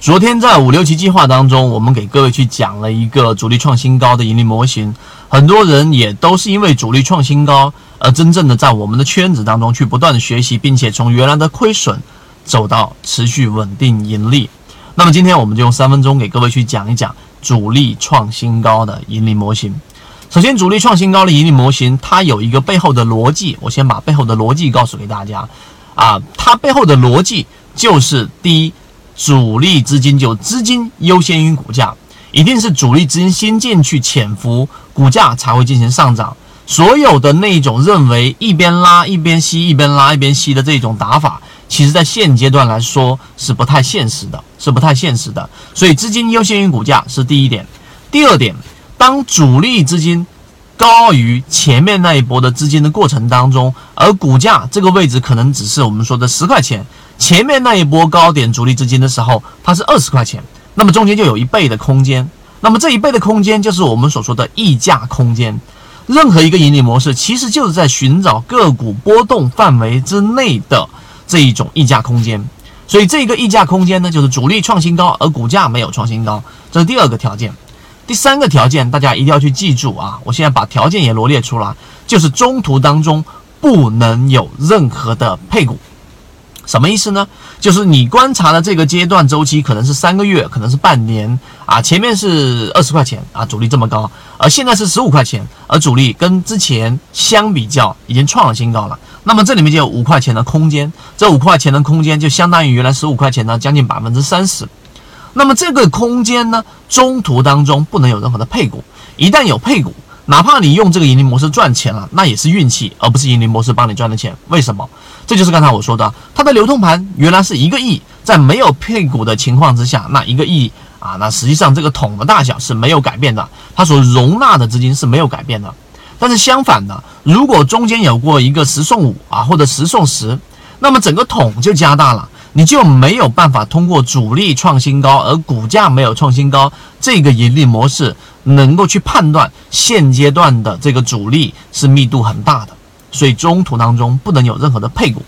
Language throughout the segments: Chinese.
昨天在五六七计划当中，我们给各位去讲了一个主力创新高的盈利模型，很多人也都是因为主力创新高而真正的在我们的圈子当中去不断的学习，并且从原来的亏损走到持续稳定盈利。那么今天我们就用三分钟给各位去讲一讲主力创新高的盈利模型。首先，主力创新高的盈利模型，它有一个背后的逻辑，我先把背后的逻辑告诉给大家。啊，它背后的逻辑就是第一。主力资金就资金优先于股价，一定是主力资金先进去潜伏，股价才会进行上涨。所有的那种认为一边拉一边吸，一边拉一边吸的这种打法，其实在现阶段来说是不太现实的，是不太现实的。所以资金优先于股价是第一点。第二点，当主力资金高于前面那一波的资金的过程当中，而股价这个位置可能只是我们说的十块钱。前面那一波高点主力资金的时候，它是二十块钱，那么中间就有一倍的空间。那么这一倍的空间就是我们所说的溢价空间。任何一个盈利模式，其实就是在寻找个股波动范围之内的这一种溢价空间。所以这个溢价空间呢，就是主力创新高，而股价没有创新高，这是第二个条件。第三个条件，大家一定要去记住啊！我现在把条件也罗列出来，就是中途当中不能有任何的配股。什么意思呢？就是你观察的这个阶段周期可能是三个月，可能是半年啊。前面是二十块钱啊，主力这么高，而现在是十五块钱，而主力跟之前相比较已经创了新高了。那么这里面就有五块钱的空间，这五块钱的空间就相当于原来十五块钱呢将近百分之三十。那么这个空间呢，中途当中不能有任何的配股，一旦有配股。哪怕你用这个盈利模式赚钱了，那也是运气，而不是盈利模式帮你赚的钱。为什么？这就是刚才我说的，它的流通盘原来是一个亿，在没有配股的情况之下，那一个亿啊，那实际上这个桶的大小是没有改变的，它所容纳的资金是没有改变的。但是相反的，如果中间有过一个十送五啊，或者十送十，那么整个桶就加大了，你就没有办法通过主力创新高而股价没有创新高这个盈利模式。能够去判断现阶段的这个主力是密度很大的，所以中途当中不能有任何的配股，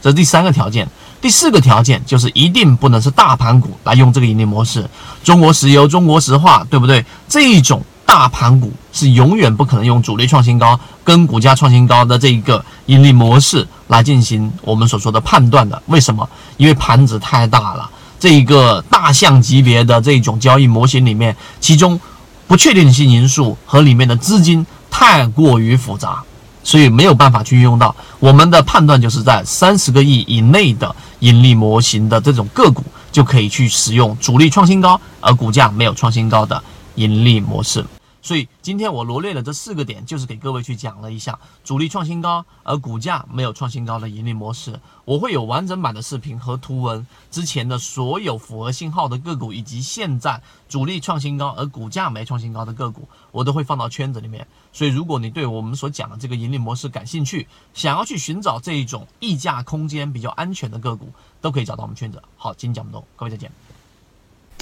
这是第三个条件。第四个条件就是一定不能是大盘股来用这个盈利模式，中国石油、中国石化，对不对？这一种大盘股是永远不可能用主力创新高跟股价创新高的这一个盈利模式来进行我们所说的判断的。为什么？因为盘子太大了，这一个大象级别的这种交易模型里面，其中。不确定性因素和里面的资金太过于复杂，所以没有办法去运用到。我们的判断就是在三十个亿以内的盈利模型的这种个股，就可以去使用主力创新高而股价没有创新高的盈利模式。所以今天我罗列了这四个点，就是给各位去讲了一下主力创新高而股价没有创新高的盈利模式。我会有完整版的视频和图文，之前的所有符合信号的个股，以及现在主力创新高而股价没创新高的个股，我都会放到圈子里面。所以如果你对我们所讲的这个盈利模式感兴趣，想要去寻找这一种溢价空间比较安全的个股，都可以找到我们圈子。好，今天讲不多，各位再见。